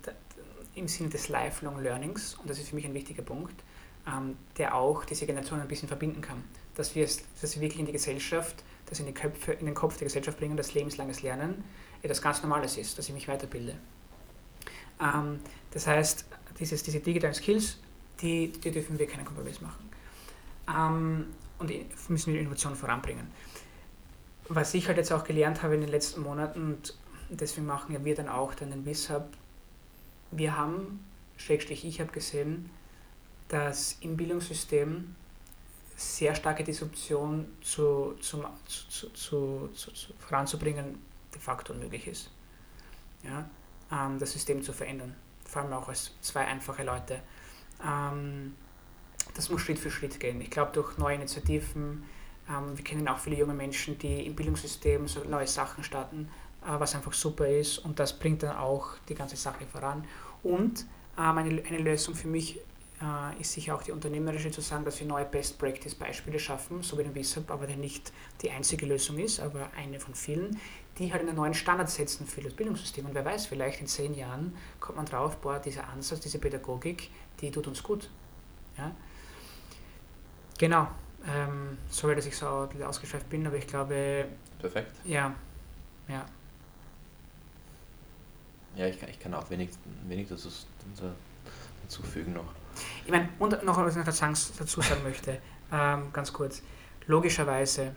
Speaker 1: im Sinne des Lifelong Learnings, und das ist für mich ein wichtiger Punkt, ähm, der auch diese Generation ein bisschen verbinden kann. Dass wir, dass wir wirklich in die Gesellschaft das in, die Köpfe, in den Kopf der Gesellschaft bringen, dass lebenslanges Lernen etwas ganz Normales ist, dass ich mich weiterbilde. Ähm, das heißt, dieses, diese digitalen Skills, die, die dürfen wir keinen Kompromiss machen. Ähm, und müssen wir Innovation voranbringen. Was ich halt jetzt auch gelernt habe in den letzten Monaten, und deswegen machen wir dann auch dann den WISHUB, wir haben, Schrägstrich ich habe gesehen, dass im Bildungssystem sehr starke Disruption zu, zu, zu, zu, zu, voranzubringen de facto unmöglich ist. Ja? Ähm, das System zu verändern, vor allem auch als zwei einfache Leute. Ähm, das muss Schritt für Schritt gehen. Ich glaube, durch neue Initiativen, ähm, wir kennen auch viele junge Menschen, die im Bildungssystem so neue Sachen starten, äh, was einfach super ist und das bringt dann auch die ganze Sache voran. Und ähm, eine, eine Lösung für mich äh, ist sicher auch die unternehmerische zu sagen, dass wir neue Best-Practice-Beispiele schaffen, so wie den WISAP, aber der nicht die einzige Lösung ist, aber eine von vielen, die halt einen neuen Standard setzen für das Bildungssystem. Und wer weiß, vielleicht in zehn Jahren kommt man drauf, boah, dieser Ansatz, diese Pädagogik, die tut uns gut. Ja? Genau. Ähm, sorry, dass ich so ausgeschweift bin, aber ich glaube.
Speaker 2: Perfekt.
Speaker 1: Ja. Ja.
Speaker 2: Ja, ich kann, ich kann auch wenig, wenig dazu, hinzufügen noch.
Speaker 1: Ich meine, und noch was ich dazu sagen möchte, ähm, ganz kurz. Logischerweise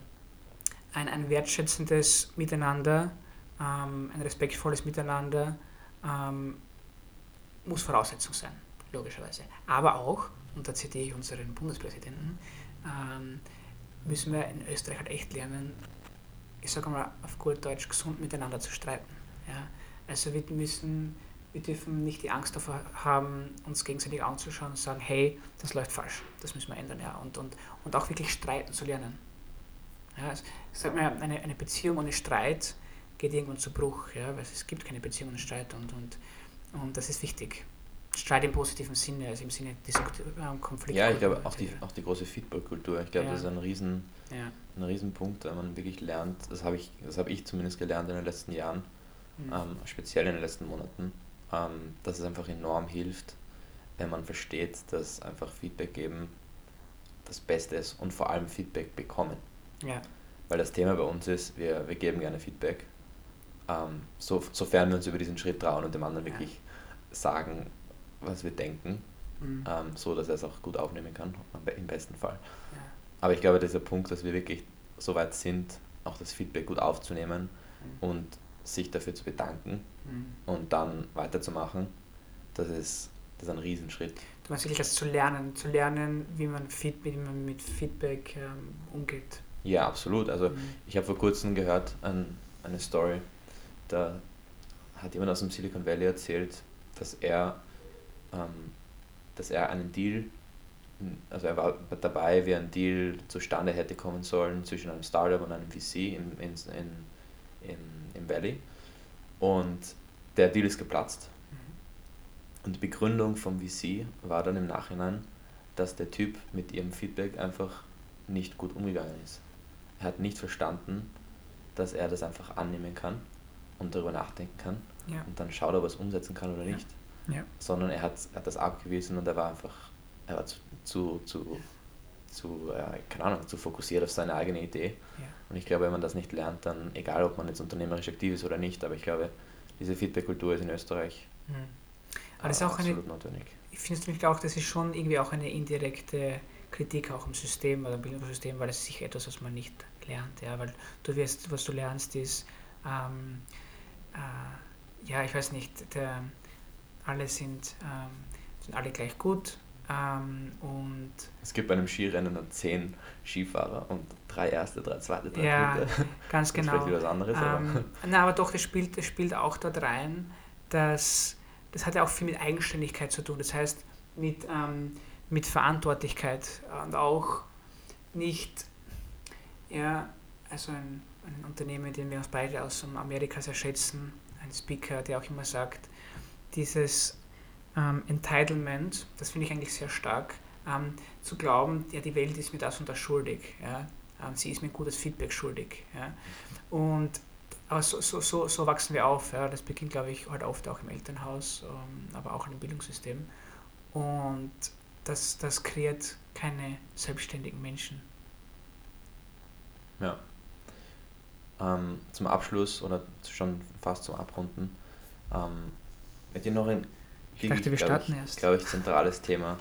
Speaker 1: ein, ein wertschätzendes Miteinander, ähm, ein respektvolles Miteinander ähm, muss Voraussetzung sein, logischerweise. Aber auch, und da zitiere ich unseren Bundespräsidenten, ähm, müssen wir in Österreich halt echt lernen, ich sage mal auf gut Deutsch, gesund miteinander zu streiten. Ja? Also wir müssen wir dürfen nicht die Angst davor haben, uns gegenseitig anzuschauen und sagen, hey, das läuft falsch, das müssen wir ändern. Ja. Und, und, und auch wirklich streiten zu lernen. Ja, es, sagt man, eine, eine Beziehung ohne Streit geht irgendwann zu Bruch, ja, weil es gibt keine Beziehung ohne Streit und, und, und das ist wichtig. Streit im positiven Sinne, also im Sinne des
Speaker 2: ähm, Konflikts. Ja, ich glaube auch die, auch die große Feedback-Kultur. Ich glaube, ja. das ist ein riesen, ja. ein riesen Punkt, wenn man wirklich lernt, das habe ich, das ich zumindest gelernt in den letzten Jahren, mhm. ähm, speziell in den letzten Monaten, ähm, dass es einfach enorm hilft, wenn man versteht, dass einfach Feedback geben das Beste ist und vor allem Feedback bekommen. Ja. Weil das Thema bei uns ist, wir, wir geben gerne Feedback, ähm, so, sofern wir uns über diesen Schritt trauen und dem anderen ja. wirklich sagen, was wir denken, mhm. ähm, so dass er es auch gut aufnehmen kann, im besten Fall. Ja. Aber ich glaube, dieser Punkt, dass wir wirklich so weit sind, auch das Feedback gut aufzunehmen mhm. und sich dafür zu bedanken mhm. und dann weiterzumachen, das ist, das ist ein Riesenschritt.
Speaker 1: du meinst wirklich das zu lernen, zu lernen, wie man, Feed, wie man mit Feedback ähm, umgeht.
Speaker 2: Ja, absolut. Also mhm. ich habe vor kurzem gehört an, eine Story, da hat jemand aus dem Silicon Valley erzählt, dass er, ähm, dass er einen Deal, also er war dabei, wie ein Deal zustande hätte kommen sollen zwischen einem Startup und einem VC in, in, in, in, im Valley. Und der Deal ist geplatzt. Und die Begründung vom VC war dann im Nachhinein, dass der Typ mit ihrem Feedback einfach nicht gut umgegangen ist. Er hat nicht verstanden, dass er das einfach annehmen kann und darüber nachdenken kann ja. und dann schaut, ob er es umsetzen kann oder nicht. Ja. Sondern er hat, hat das abgewiesen und er war einfach, er war zu, zu, zu, zu äh, keine Ahnung, zu fokussiert auf seine eigene Idee. Ja. Und ich glaube, wenn man das nicht lernt, dann, egal ob man jetzt unternehmerisch aktiv ist oder nicht, aber ich glaube, diese Feedback-Kultur ist in Österreich mhm.
Speaker 1: aber das ist auch absolut eine, notwendig. Ich finde es nämlich auch, das ist schon irgendwie auch eine indirekte Kritik auch im System oder im Bildungssystem, weil es sicher etwas, was man nicht lernt. Ja? Weil du wirst, was du lernst, ist, ähm, äh, ja, ich weiß nicht, der, alle sind, ähm, sind alle gleich gut. Ähm, und
Speaker 2: es gibt bei einem Skirennen dann zehn Skifahrer und drei erste, drei zweite, drei
Speaker 1: ja, dritte. ganz genau. Das ist was anderes. aber. Ähm, na, aber doch, das spielt, das spielt auch dort rein, dass das hat ja auch viel mit Eigenständigkeit zu tun. Das heißt, mit, ähm, mit Verantwortlichkeit und auch nicht, ja, also ein, ein Unternehmen, den wir uns beide aus Amerika sehr schätzen, ein Speaker, der auch immer sagt, dieses ähm, Entitlement, das finde ich eigentlich sehr stark, ähm, zu glauben, ja, die Welt ist mir das und das schuldig. Ja? Ähm, sie ist mir gutes Feedback schuldig. Ja? Und aber so, so, so, so wachsen wir auf. Ja? Das beginnt, glaube ich, halt oft auch im Elternhaus, ähm, aber auch im Bildungssystem. Und das, das kreiert keine selbstständigen Menschen.
Speaker 2: Ja. Ähm, zum Abschluss oder schon fast zum Abrunden, ähm, mit dir noch ein
Speaker 1: ich dachte, wir starten
Speaker 2: ich,
Speaker 1: erst.
Speaker 2: glaube ich, zentrales Thema,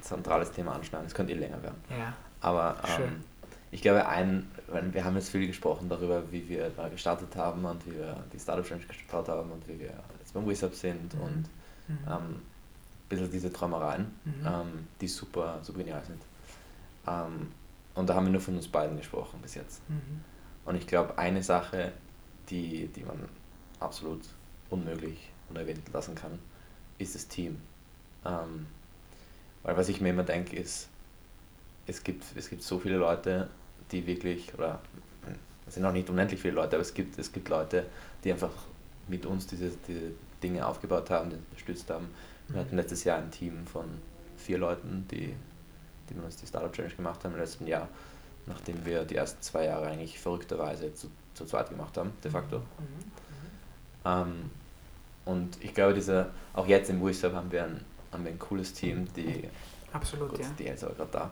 Speaker 2: zentrales Thema anschneiden. Es könnte eh länger werden.
Speaker 1: Ja.
Speaker 2: Aber ähm, ich glaube, ein, wir haben jetzt viel gesprochen darüber, wie wir da gestartet haben und wie wir die Startup Challenge gestartet haben und wie wir jetzt beim WISUP sind mhm. und mhm. Ähm, ein bisschen diese Träumereien, mhm. ähm, die super, super genial sind. Ähm, und da haben wir nur von uns beiden gesprochen bis jetzt. Mhm. Und ich glaube, eine Sache, die, die man absolut unmöglich unerwähnt lassen kann, ist das Team. Ähm, weil was ich mir immer denke, ist, es gibt, es gibt so viele Leute, die wirklich, oder es sind auch nicht unendlich viele Leute, aber es gibt, es gibt Leute, die einfach mit uns diese, diese Dinge aufgebaut haben, die unterstützt haben. Wir mhm. hatten letztes Jahr ein Team von vier Leuten, die, die mit uns die Startup Challenge gemacht haben im letzten Jahr, nachdem wir die ersten zwei Jahre eigentlich verrückterweise zu, zu zweit gemacht haben, de facto. Mhm. Ähm, und ich glaube, diese, auch jetzt im WISAP haben wir ein, haben wir ein cooles Team, die.
Speaker 1: Absolut, gut, ja.
Speaker 2: Die Elsa war gerade da.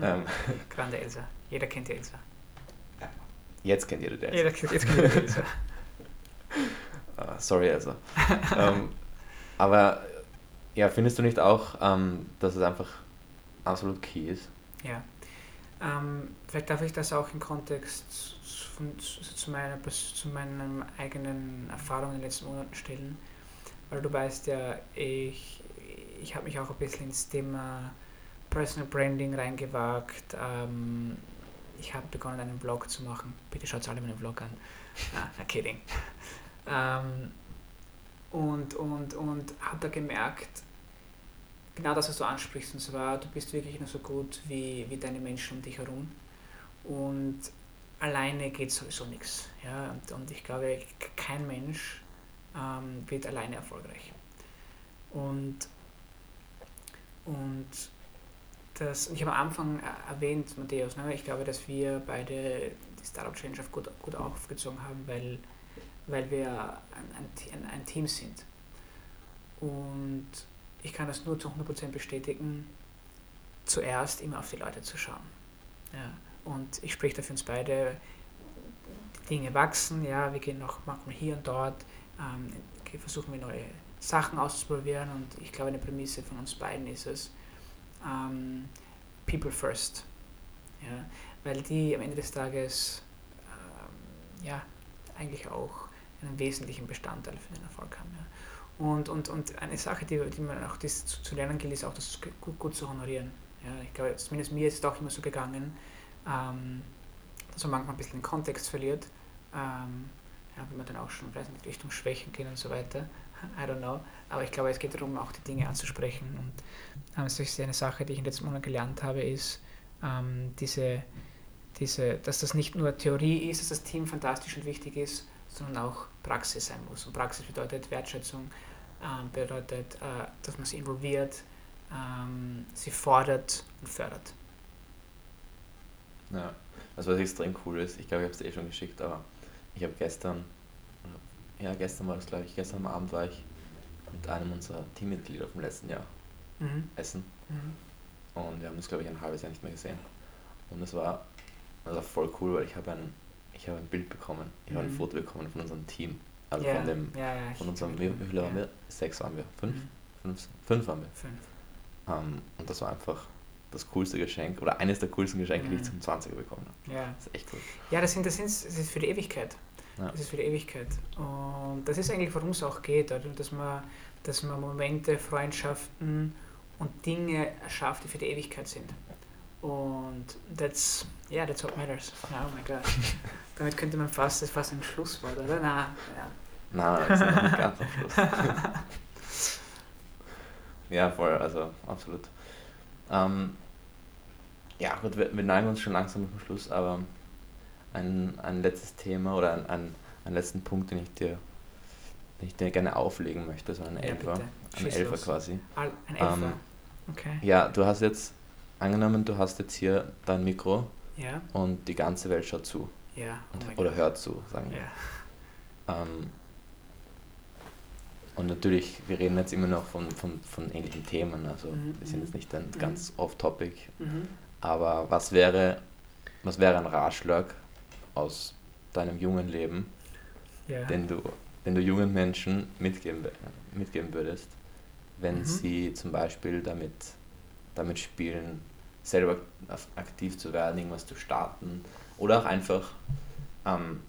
Speaker 1: ähm, Grande Elsa. Jeder kennt die Elsa.
Speaker 2: Jetzt kennt jeder die
Speaker 1: Elsa. Jeder, jetzt kennt die Elsa.
Speaker 2: uh, sorry, Elsa. ähm, aber ja, findest du nicht auch, ähm, dass es einfach absolut key ist?
Speaker 1: Ja. Ähm, vielleicht darf ich das auch im Kontext von, zu, zu, meiner, zu meinen eigenen Erfahrungen in den letzten Monaten stellen, weil du weißt ja, ich, ich habe mich auch ein bisschen ins Thema Personal Branding reingewagt. Ähm, ich habe begonnen, einen Vlog zu machen. Bitte schaut alle meinen Vlog an. Ah, kidding. ähm, und und, und habe da gemerkt, genau das, was du ansprichst, und zwar, du bist wirklich nur so gut wie, wie deine Menschen um dich herum. Und alleine geht sowieso nichts. Ja? Und, und ich glaube, kein Mensch ähm, wird alleine erfolgreich. Und, und das, ich habe am Anfang erwähnt, Matthäus, ne, ich glaube, dass wir beide die Startup Change gut, gut aufgezogen haben, weil, weil wir ein, ein, ein Team sind. Und ich kann das nur zu 100% bestätigen, zuerst immer auf die Leute zu schauen. Ja. Und ich spreche da für uns beide, die Dinge wachsen, ja, wir gehen noch manchmal hier und dort, ähm, versuchen wir neue Sachen auszuprobieren und ich glaube, eine Prämisse von uns beiden ist es, ähm, People First. Ja, weil die am Ende des Tages ähm, ja, eigentlich auch einen wesentlichen Bestandteil für den Erfolg haben. Ja. Und, und, und eine Sache, die, die man auch das zu, zu lernen gilt, ist auch, das gut, gut zu honorieren. Ja, ich glaube, zumindest mir ist es auch immer so gegangen, ähm, dass man manchmal ein bisschen den Kontext verliert. Ähm, ja, wenn man dann auch schon weiß nicht, Richtung Schwächen gehen und so weiter. I don't know. Aber ich glaube, es geht darum, auch die Dinge anzusprechen. Und ähm, das ist eine Sache, die ich in den letzten Monaten gelernt habe, ist ähm, diese, diese, dass das nicht nur Theorie ist, dass das Team fantastisch und wichtig ist, sondern auch Praxis sein muss. Und Praxis bedeutet Wertschätzung, ähm, bedeutet, äh, dass man sie involviert, ähm, sie fordert und fördert.
Speaker 2: Ja, also was extrem cool ist, ich glaube, ich habe es eh schon geschickt, aber ich habe gestern, ja, gestern war das, glaube ich, gestern am Abend war ich mit einem unserer Teammitglieder vom letzten Jahr mhm. essen. Mhm. Und wir haben uns, glaube ich, ein halbes Jahr nicht mehr gesehen. Und es war, war voll cool, weil ich habe ein, ich habe ein Bild bekommen, ich habe ein mhm. Foto bekommen von unserem Team. Also yeah. von dem, yeah, yeah, von unserem, wie, wie viele waren wir? Sechs waren wir. Fünf? Mhm. Fünf, fünf waren wir. Fünf. Um, ähm, und das war einfach das coolste Geschenk oder eines der coolsten Geschenke, die ich mhm. zum 20er bekommen habe.
Speaker 1: Ja. Das ist echt cool. Ja, das, sind, das, sind, das ist für die Ewigkeit. Ja. Das ist für die Ewigkeit. Und das ist eigentlich, worum es auch geht, oder? Dass, man, dass man Momente, Freundschaften und Dinge erschafft, die für die Ewigkeit sind. Und that's, yeah, that's what matters. Oh my God. Damit könnte man fast, das ist fast ein Schlusswort, oder? Na, ja.
Speaker 2: Nein, das ist nicht ganz am Schluss. ja, voll, also absolut. Ähm, ja, gut, wir, wir neigen uns schon langsam zum Schluss, aber ein, ein letztes Thema oder ein, ein, einen letzten Punkt, den ich dir, den ich dir gerne auflegen möchte, so ein ja, Elfer. Ein Elfer los. quasi. Ein Elfer. Ähm, okay. Ja, du hast jetzt, angenommen, du hast jetzt hier dein Mikro ja. und die ganze Welt schaut zu. Ja. Und, oh oder hört zu, sagen wir. Ja. Ähm, und natürlich, wir reden jetzt immer noch von, von, von ähnlichen Themen, also mhm. wir sind jetzt nicht ein mhm. ganz off-topic. Mhm. Aber was wäre, was wäre ein Ratschlag aus deinem jungen Leben, yeah. den, du, den du jungen Menschen mitgeben, mitgeben würdest, wenn mhm. sie zum Beispiel damit, damit spielen, selber aktiv zu werden, irgendwas zu starten oder auch einfach ähm,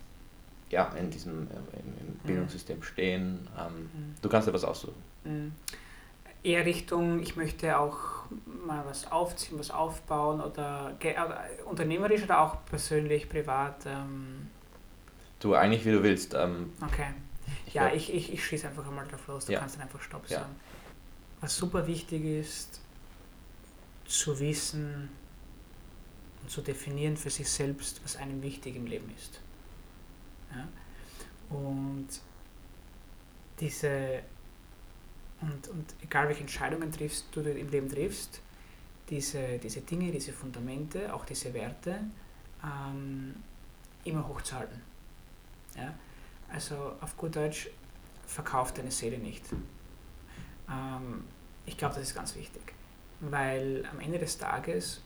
Speaker 2: ja, in diesem äh, im, im Bildungssystem stehen. Ähm, mhm. Du kannst dir was aussuchen. Mhm.
Speaker 1: Eher Richtung, ich möchte auch mal was aufziehen, was aufbauen oder unternehmerisch oder auch persönlich, privat. Ähm.
Speaker 2: Du eigentlich wie du willst. Ähm,
Speaker 1: okay. Ich ja, ich, ich, ich schieße einfach einmal drauf los, du ja. kannst dann einfach Stopp sagen. Was super wichtig ist, zu wissen und zu definieren für sich selbst, was einem wichtig im Leben ist. Ja? Und diese und, und egal welche Entscheidungen triffst, du im Leben triffst, diese, diese Dinge, diese Fundamente, auch diese Werte ähm, immer hochzuhalten. Ja? Also auf gut Deutsch, verkauf deine Seele nicht. Ähm, ich glaube, das ist ganz wichtig, weil am Ende des Tages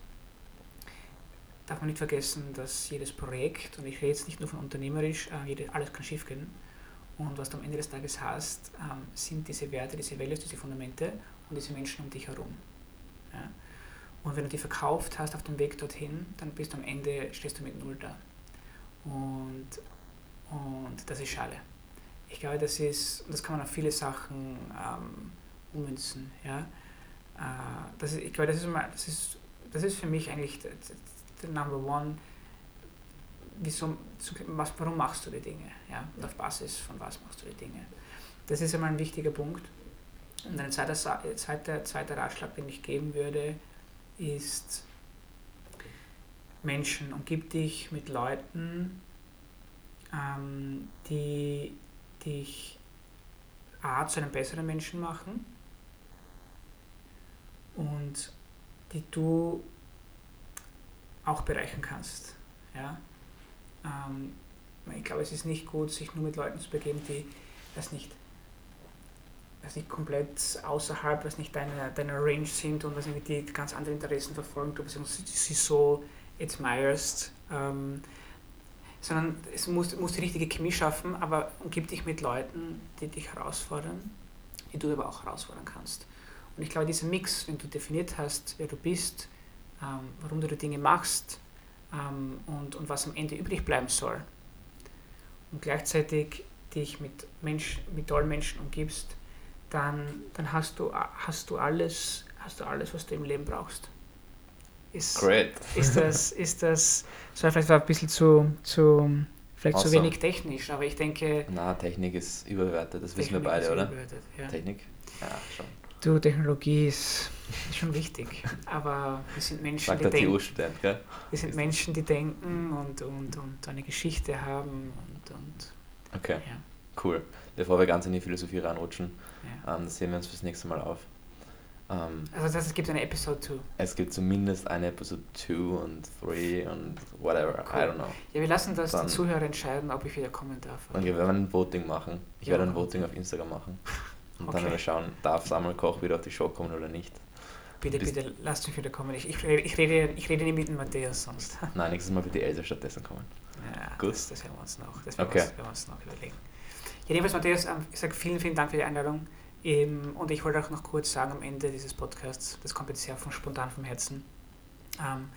Speaker 1: darf man nicht vergessen, dass jedes Projekt, und ich rede jetzt nicht nur von unternehmerisch, äh, alles kann schiefgehen. Und was du am Ende des Tages hast, ähm, sind diese Werte, diese Values, diese Fundamente und diese Menschen um dich herum. Ja? Und wenn du die verkauft hast auf dem Weg dorthin, dann bist du am Ende, stehst du mit Null da. Und, und das ist schade. Ich glaube, das ist, das kann man auf viele Sachen ähm, ummünzen. Ja? Äh, das ist, ich glaube, das ist, das, ist, das ist für mich eigentlich Number One. Wieso, was, warum machst du die Dinge? Ja? Und auf Basis von was machst du die Dinge? Das ist einmal ein wichtiger Punkt. Und ein zweiter, zweiter, zweiter Ratschlag, den ich geben würde, ist Menschen, umgib dich mit Leuten, ähm, die dich A zu einem besseren Menschen machen und die du auch bereichern kannst. Ja? Ähm, ich glaube, es ist nicht gut, sich nur mit Leuten zu begeben, die das nicht, das nicht komplett außerhalb, was nicht deiner deine Range sind und was nicht die ganz andere Interessen verfolgen, du sie so admirest. Ähm, sondern es muss, muss die richtige Chemie schaffen, aber umgib dich mit Leuten, die dich herausfordern, die du aber auch herausfordern kannst. Und ich glaube, dieser Mix, wenn du definiert hast, wer du bist, ähm, warum du die Dinge machst ähm, und, und was am Ende übrig bleiben soll. Und gleichzeitig dich mit, Mensch, mit tollen Menschen umgibst, dann, dann hast, du, hast, du alles, hast du alles, was du im Leben brauchst. Ist, Great. Ist das, ist das, so vielleicht war ein bisschen zu, zu vielleicht awesome. zu wenig technisch, aber ich denke.
Speaker 2: Na, Technik ist überbewertet, das Technik wissen wir beide, oder?
Speaker 1: Ja.
Speaker 2: Technik? Ja, schon.
Speaker 1: Du, Technologie ist schon wichtig, aber wir sind Menschen, Sagt die denken.
Speaker 2: Gell?
Speaker 1: Wir sind Menschen, die denken und, und, und eine Geschichte haben und. und
Speaker 2: okay, ja. cool. Bevor wir ganz in die Philosophie reinrutschen, ja. ähm, sehen wir uns fürs nächste Mal auf.
Speaker 1: Ähm, also das heißt, es gibt eine Episode 2?
Speaker 2: Es gibt zumindest eine Episode 2 und 3 und whatever, cool. I don't know.
Speaker 1: Ja, wir lassen das Dann, den Zuhörer entscheiden, ob ich wieder kommen darf.
Speaker 2: Okay, wir werden ein Voting machen. Ich ja, werde ein Voting auf Instagram machen. Und okay. dann wir schauen, darf Samuel Koch wieder auf die Show kommen oder nicht.
Speaker 1: Bitte, Bis bitte, lasst mich wieder kommen. Ich, ich, ich, rede, ich rede nicht mit dem Matthäus sonst.
Speaker 2: Nein, nächstes Mal wird die Elsa stattdessen kommen.
Speaker 1: Ja, Gut. Das, das werden wir uns noch, das werden okay. wir uns noch überlegen. Jedenfalls, Matthäus, ähm, ich sage vielen, vielen Dank für die Einladung. Und ich wollte auch noch kurz sagen am Ende dieses Podcasts, das kommt jetzt sehr von spontan vom Herzen. Ähm,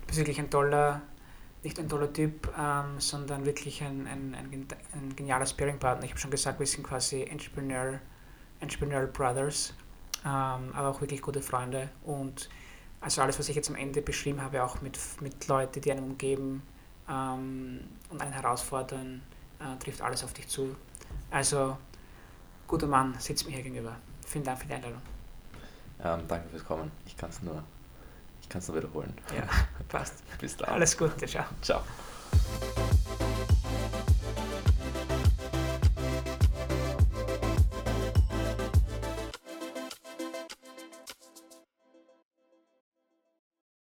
Speaker 1: du bist wirklich ein toller, nicht ein toller Typ, ähm, sondern wirklich ein, ein, ein, ein genialer Sparing-Partner. Ich habe schon gesagt, wir sind quasi Entrepreneur Entrepreneurial Brothers, ähm, aber auch wirklich gute Freunde. Und also alles, was ich jetzt am Ende beschrieben habe, auch mit, mit Leuten, die einen umgeben ähm, und einen herausfordern, äh, trifft alles auf dich zu. Also, guter Mann sitzt mir hier gegenüber. Vielen Dank für die Einladung.
Speaker 2: Ähm, danke fürs Kommen. Ich kann es nur, nur wiederholen.
Speaker 1: Ja, passt.
Speaker 2: Bis dann.
Speaker 1: Alles Gute, ciao.
Speaker 2: Ciao.